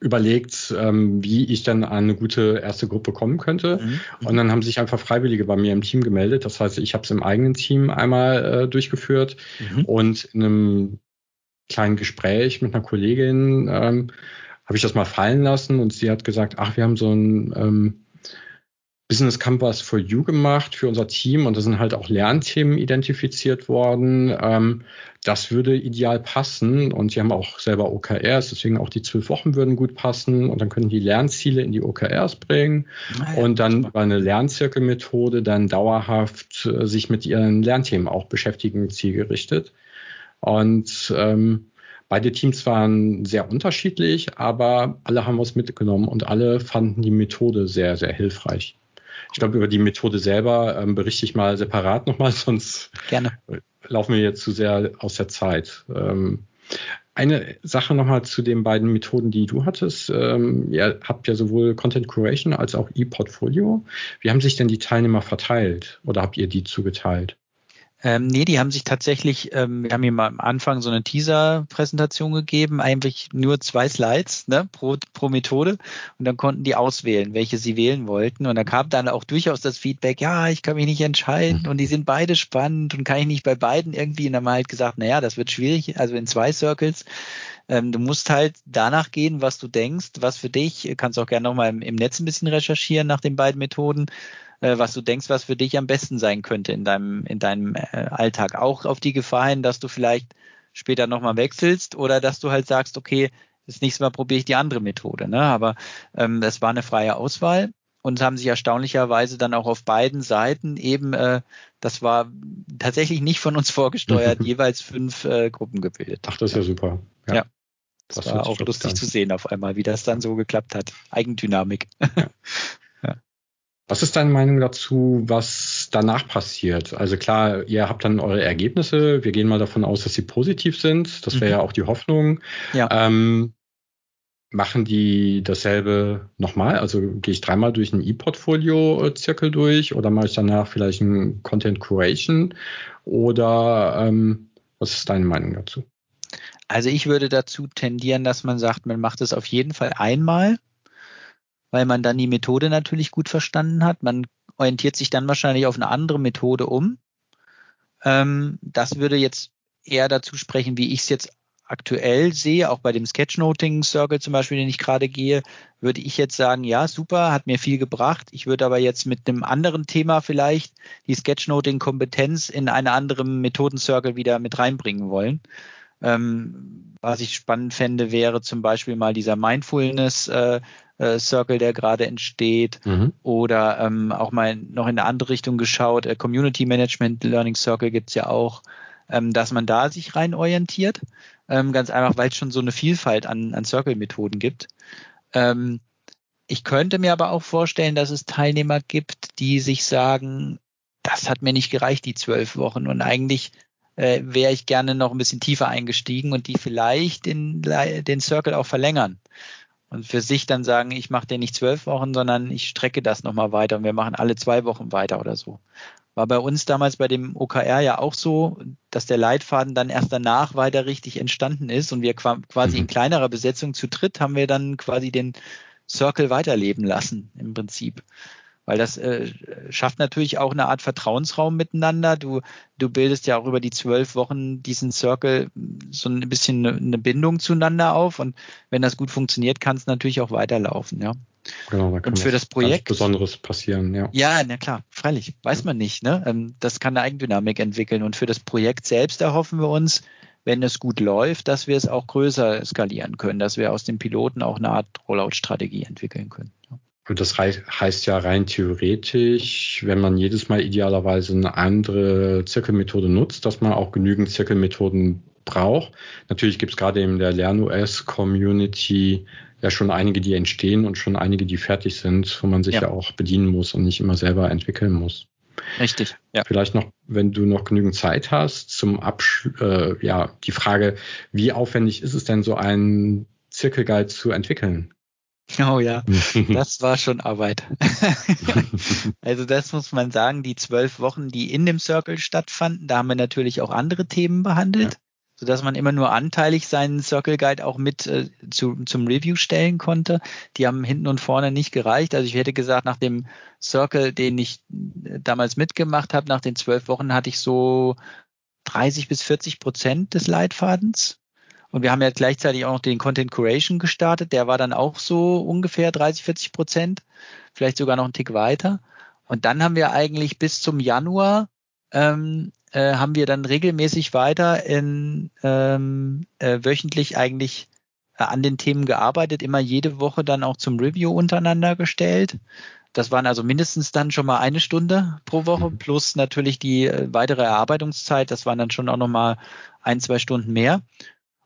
überlegt, ähm, wie ich dann eine gute erste Gruppe kommen könnte. Mhm. Und dann haben sich einfach Freiwillige bei mir im Team gemeldet. Das heißt, ich habe es im eigenen Team einmal äh, durchgeführt mhm. und in einem kleinen Gespräch mit einer Kollegin ähm, habe ich das mal fallen lassen und sie hat gesagt, ach, wir haben so ein ähm, Business Campus for You gemacht für unser Team und da sind halt auch Lernthemen identifiziert worden. Ähm, das würde ideal passen und sie haben auch selber OKRs, deswegen auch die zwölf Wochen würden gut passen und dann können die Lernziele in die OKRs bringen ah ja, und dann über eine Lernzirkelmethode dann dauerhaft äh, sich mit ihren Lernthemen auch beschäftigen, zielgerichtet. Und ähm, Beide Teams waren sehr unterschiedlich, aber alle haben was mitgenommen und alle fanden die Methode sehr, sehr hilfreich. Ich glaube, über die Methode selber ähm, berichte ich mal separat nochmal, sonst Gerne. laufen wir jetzt zu sehr aus der Zeit. Ähm, eine Sache nochmal zu den beiden Methoden, die du hattest. Ähm, ihr habt ja sowohl Content Curation als auch E-Portfolio. Wie haben sich denn die Teilnehmer verteilt oder habt ihr die zugeteilt? Ähm, nee, die haben sich tatsächlich, ähm, wir haben hier mal am Anfang so eine Teaser-Präsentation gegeben, eigentlich nur zwei Slides ne, pro, pro Methode. Und dann konnten die auswählen, welche sie wählen wollten. Und da kam dann auch durchaus das Feedback, ja, ich kann mich nicht entscheiden und die sind beide spannend und kann ich nicht bei beiden irgendwie. Und dann haben wir halt gesagt, naja, das wird schwierig, also in zwei Circles. Ähm, du musst halt danach gehen, was du denkst, was für dich, kannst auch gerne nochmal im, im Netz ein bisschen recherchieren nach den beiden Methoden äh, was du denkst, was für dich am besten sein könnte in deinem, in deinem äh, Alltag. Auch auf die Gefahr hin, dass du vielleicht später nochmal wechselst oder dass du halt sagst, okay, das nächste Mal probiere ich die andere Methode. Ne? Aber ähm, das war eine freie Auswahl und haben sich erstaunlicherweise dann auch auf beiden Seiten eben, äh, das war tatsächlich nicht von uns vorgesteuert, jeweils fünf äh, Gruppen gebildet. Ach, das ist ja super. Ja. ja. Das, das war auch lustig zu sehen auf einmal, wie das dann so geklappt hat. Eigendynamik. Ja. Was ist deine Meinung dazu, was danach passiert? Also klar, ihr habt dann eure Ergebnisse. Wir gehen mal davon aus, dass sie positiv sind. Das wäre mhm. ja auch die Hoffnung. Ja. Ähm, machen die dasselbe nochmal? Also gehe ich dreimal durch ein E-Portfolio-Zirkel durch oder mache ich danach vielleicht ein Content Curation? Oder ähm, was ist deine Meinung dazu? Also ich würde dazu tendieren, dass man sagt, man macht es auf jeden Fall einmal weil man dann die Methode natürlich gut verstanden hat. Man orientiert sich dann wahrscheinlich auf eine andere Methode um. Ähm, das würde jetzt eher dazu sprechen, wie ich es jetzt aktuell sehe, auch bei dem Sketchnoting Circle zum Beispiel, den ich gerade gehe, würde ich jetzt sagen, ja, super, hat mir viel gebracht. Ich würde aber jetzt mit einem anderen Thema vielleicht die Sketchnoting-Kompetenz in einen anderen Methoden-Circle wieder mit reinbringen wollen. Ähm, was ich spannend fände, wäre zum Beispiel mal dieser Mindfulness äh, äh, Circle, der gerade entsteht, mhm. oder ähm, auch mal noch in eine andere Richtung geschaut. Äh, Community Management Learning Circle gibt's ja auch, ähm, dass man da sich rein orientiert. Ähm, ganz einfach, weil es schon so eine Vielfalt an, an Circle-Methoden gibt. Ähm, ich könnte mir aber auch vorstellen, dass es Teilnehmer gibt, die sich sagen, das hat mir nicht gereicht, die zwölf Wochen. Und eigentlich äh, wäre ich gerne noch ein bisschen tiefer eingestiegen und die vielleicht den, den Circle auch verlängern und für sich dann sagen, ich mache den nicht zwölf Wochen, sondern ich strecke das nochmal weiter und wir machen alle zwei Wochen weiter oder so. War bei uns damals bei dem OKR ja auch so, dass der Leitfaden dann erst danach weiter richtig entstanden ist und wir quasi mhm. in kleinerer Besetzung zu dritt haben wir dann quasi den Circle weiterleben lassen im Prinzip. Weil das äh, schafft natürlich auch eine Art Vertrauensraum miteinander. Du, du bildest ja auch über die zwölf Wochen diesen Circle so ein bisschen eine, eine Bindung zueinander auf. Und wenn das gut funktioniert, kann es natürlich auch weiterlaufen, ja. Genau, da kann und für das Projekt Besonderes passieren, ja. Ja, na klar, freilich, weiß man nicht. Ne? Ähm, das kann eine Eigendynamik entwickeln. Und für das Projekt selbst erhoffen wir uns, wenn es gut läuft, dass wir es auch größer skalieren können, dass wir aus den Piloten auch eine Art Rollout-Strategie entwickeln können. Ja. Und das heißt ja rein theoretisch, wenn man jedes Mal idealerweise eine andere Zirkelmethode nutzt, dass man auch genügend Zirkelmethoden braucht. Natürlich gibt es gerade in der LernOS-Community ja schon einige, die entstehen und schon einige, die fertig sind, wo man sich ja, ja auch bedienen muss und nicht immer selber entwickeln muss. Richtig. Ja. Vielleicht noch, wenn du noch genügend Zeit hast, zum Abschluss, äh, ja, die Frage, wie aufwendig ist es denn, so einen Zirkelguide zu entwickeln? Oh ja, das war schon Arbeit. also das muss man sagen, die zwölf Wochen, die in dem Circle stattfanden, da haben wir natürlich auch andere Themen behandelt. Ja sodass man immer nur anteilig seinen Circle Guide auch mit äh, zu, zum Review stellen konnte. Die haben hinten und vorne nicht gereicht. Also ich hätte gesagt, nach dem Circle, den ich äh, damals mitgemacht habe, nach den zwölf Wochen hatte ich so 30 bis 40 Prozent des Leitfadens. Und wir haben ja gleichzeitig auch noch den Content Curation gestartet. Der war dann auch so ungefähr 30, 40 Prozent, vielleicht sogar noch einen Tick weiter. Und dann haben wir eigentlich bis zum Januar ähm, äh, haben wir dann regelmäßig weiter in ähm, äh, wöchentlich eigentlich äh, an den Themen gearbeitet, immer jede Woche dann auch zum Review untereinander gestellt. Das waren also mindestens dann schon mal eine Stunde pro Woche mhm. plus natürlich die äh, weitere Erarbeitungszeit. Das waren dann schon auch noch mal ein, zwei Stunden mehr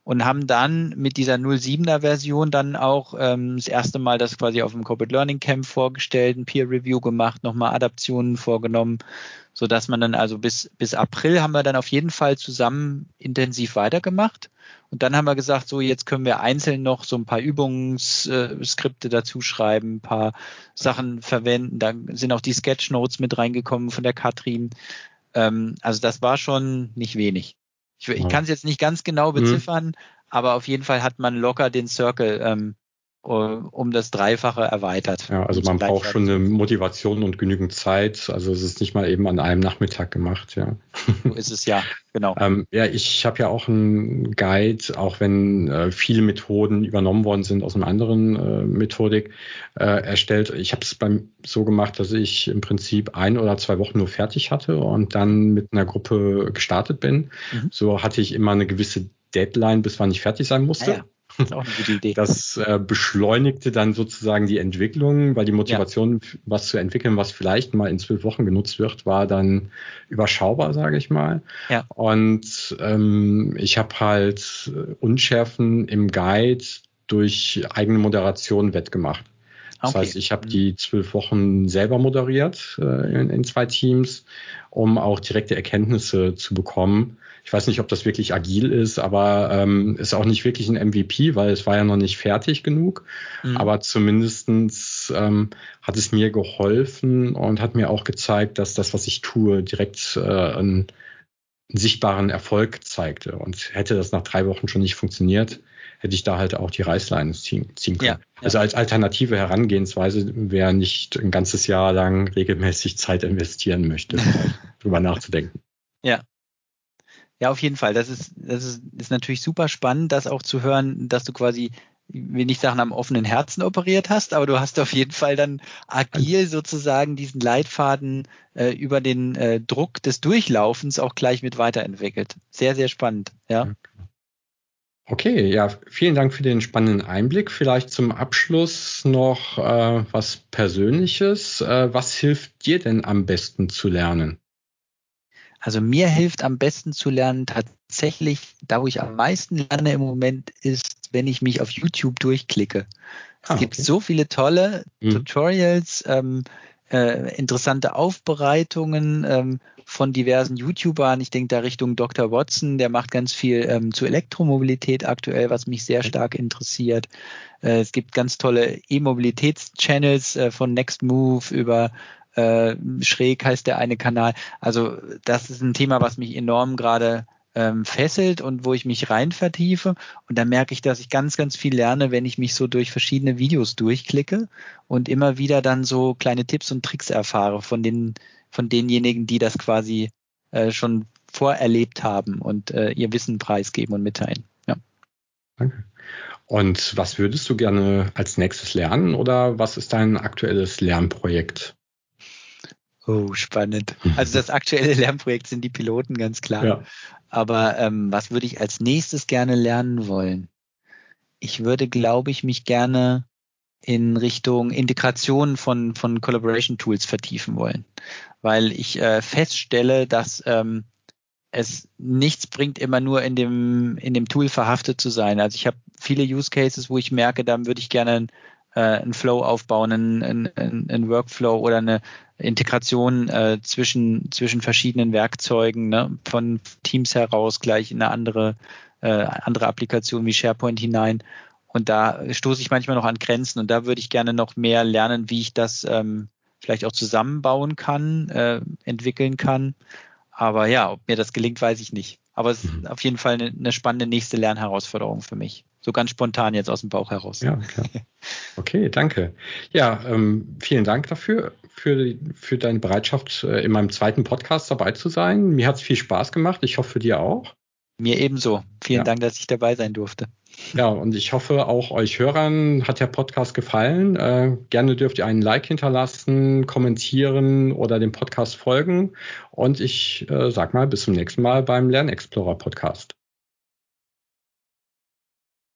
und haben dann mit dieser 07er Version dann auch ähm, das erste Mal das quasi auf dem Corporate Learning Camp vorgestellt, ein Peer Review gemacht, nochmal Adaptionen vorgenommen, so dass man dann also bis bis April haben wir dann auf jeden Fall zusammen intensiv weitergemacht und dann haben wir gesagt, so jetzt können wir einzeln noch so ein paar Übungsskripte dazu schreiben, ein paar Sachen verwenden. Da sind auch die Sketchnotes mit reingekommen von der Katrin. Ähm, also das war schon nicht wenig. Ich, ich kann es jetzt nicht ganz genau mhm. beziffern, mhm. aber auf jeden Fall hat man locker den Circle ähm, äh, um das Dreifache erweitert. Ja, also man braucht schon eine Motivation und genügend Zeit. Also es ist nicht mal eben an einem Nachmittag gemacht, ja. So ist es ja, genau. ähm, ja, ich habe ja auch einen Guide, auch wenn äh, viele Methoden übernommen worden sind aus einer anderen äh, Methodik äh, erstellt. Ich habe es so gemacht, dass ich im Prinzip ein oder zwei Wochen nur fertig hatte und dann mit einer Gruppe gestartet bin. Mhm. So hatte ich immer eine gewisse Deadline, bis wann ich fertig sein musste. Ah, ja. Auch eine gute Idee. Das äh, beschleunigte dann sozusagen die Entwicklung, weil die Motivation, ja. was zu entwickeln, was vielleicht mal in zwölf Wochen genutzt wird, war dann überschaubar, sage ich mal. Ja. Und ähm, ich habe halt Unschärfen im Guide durch eigene Moderation wettgemacht. Das okay. heißt, ich habe die zwölf Wochen selber moderiert äh, in, in, zwei Teams, um auch direkte Erkenntnisse zu bekommen ich weiß nicht, ob das wirklich agil ist, aber ähm, ist auch nicht wirklich ein MVP, weil es war ja noch nicht fertig genug. Mhm. Aber zumindestens ähm, hat es mir geholfen und hat mir auch gezeigt, dass das, was ich tue, direkt äh, einen, einen sichtbaren Erfolg zeigte. Und hätte das nach drei Wochen schon nicht funktioniert, hätte ich da halt auch die Reißleine ziehen, ziehen können. Ja, ja. Also als alternative Herangehensweise, wer nicht ein ganzes Jahr lang regelmäßig Zeit investieren möchte, drüber nachzudenken. Ja, ja, auf jeden Fall. Das ist, das ist, ist natürlich super spannend, das auch zu hören, dass du quasi, will nicht sagen, am offenen Herzen operiert hast, aber du hast auf jeden Fall dann agil sozusagen diesen Leitfaden äh, über den äh, Druck des Durchlaufens auch gleich mit weiterentwickelt. Sehr, sehr spannend, ja. Okay, ja, vielen Dank für den spannenden Einblick. Vielleicht zum Abschluss noch äh, was Persönliches. Äh, was hilft dir denn am besten zu lernen? Also mir hilft am besten zu lernen tatsächlich, da wo ich am meisten lerne im Moment, ist, wenn ich mich auf YouTube durchklicke. Es ah, gibt so viele tolle mhm. Tutorials, ähm, äh, interessante Aufbereitungen ähm, von diversen YouTubern. Ich denke da Richtung Dr. Watson, der macht ganz viel ähm, zu Elektromobilität aktuell, was mich sehr stark interessiert. Äh, es gibt ganz tolle E-Mobilitäts-Channels äh, von Next Move über äh, schräg heißt der eine Kanal. Also das ist ein Thema, was mich enorm gerade ähm, fesselt und wo ich mich rein vertiefe. Und da merke ich, dass ich ganz, ganz viel lerne, wenn ich mich so durch verschiedene Videos durchklicke und immer wieder dann so kleine Tipps und Tricks erfahre von den, von denjenigen, die das quasi äh, schon vorerlebt haben und äh, ihr Wissen preisgeben und mitteilen. Ja. Danke. Und was würdest du gerne als nächstes lernen oder was ist dein aktuelles Lernprojekt? Oh, spannend. Also das aktuelle Lernprojekt sind die Piloten, ganz klar. Ja. Aber ähm, was würde ich als nächstes gerne lernen wollen? Ich würde, glaube ich, mich gerne in Richtung Integration von, von Collaboration Tools vertiefen wollen, weil ich äh, feststelle, dass ähm, es nichts bringt, immer nur in dem, in dem Tool verhaftet zu sein. Also ich habe viele Use Cases, wo ich merke, da würde ich gerne äh, einen Flow aufbauen, einen, einen, einen Workflow oder eine Integration äh, zwischen, zwischen verschiedenen Werkzeugen, ne, von Teams heraus gleich in eine andere, äh, andere Applikation wie SharePoint hinein. Und da stoße ich manchmal noch an Grenzen und da würde ich gerne noch mehr lernen, wie ich das ähm, vielleicht auch zusammenbauen kann, äh, entwickeln kann. Aber ja, ob mir das gelingt, weiß ich nicht. Aber es ist mhm. auf jeden Fall eine, eine spannende nächste Lernherausforderung für mich. So ganz spontan jetzt aus dem Bauch heraus. Ja, klar. Okay, danke. Ja, ähm, vielen Dank dafür, für, für deine Bereitschaft, äh, in meinem zweiten Podcast dabei zu sein. Mir hat es viel Spaß gemacht. Ich hoffe, dir auch. Mir ebenso. Vielen ja. Dank, dass ich dabei sein durfte. Ja, und ich hoffe, auch euch Hörern hat der Podcast gefallen. Äh, gerne dürft ihr einen Like hinterlassen, kommentieren oder dem Podcast folgen. Und ich äh, sag mal, bis zum nächsten Mal beim Lernexplorer Podcast.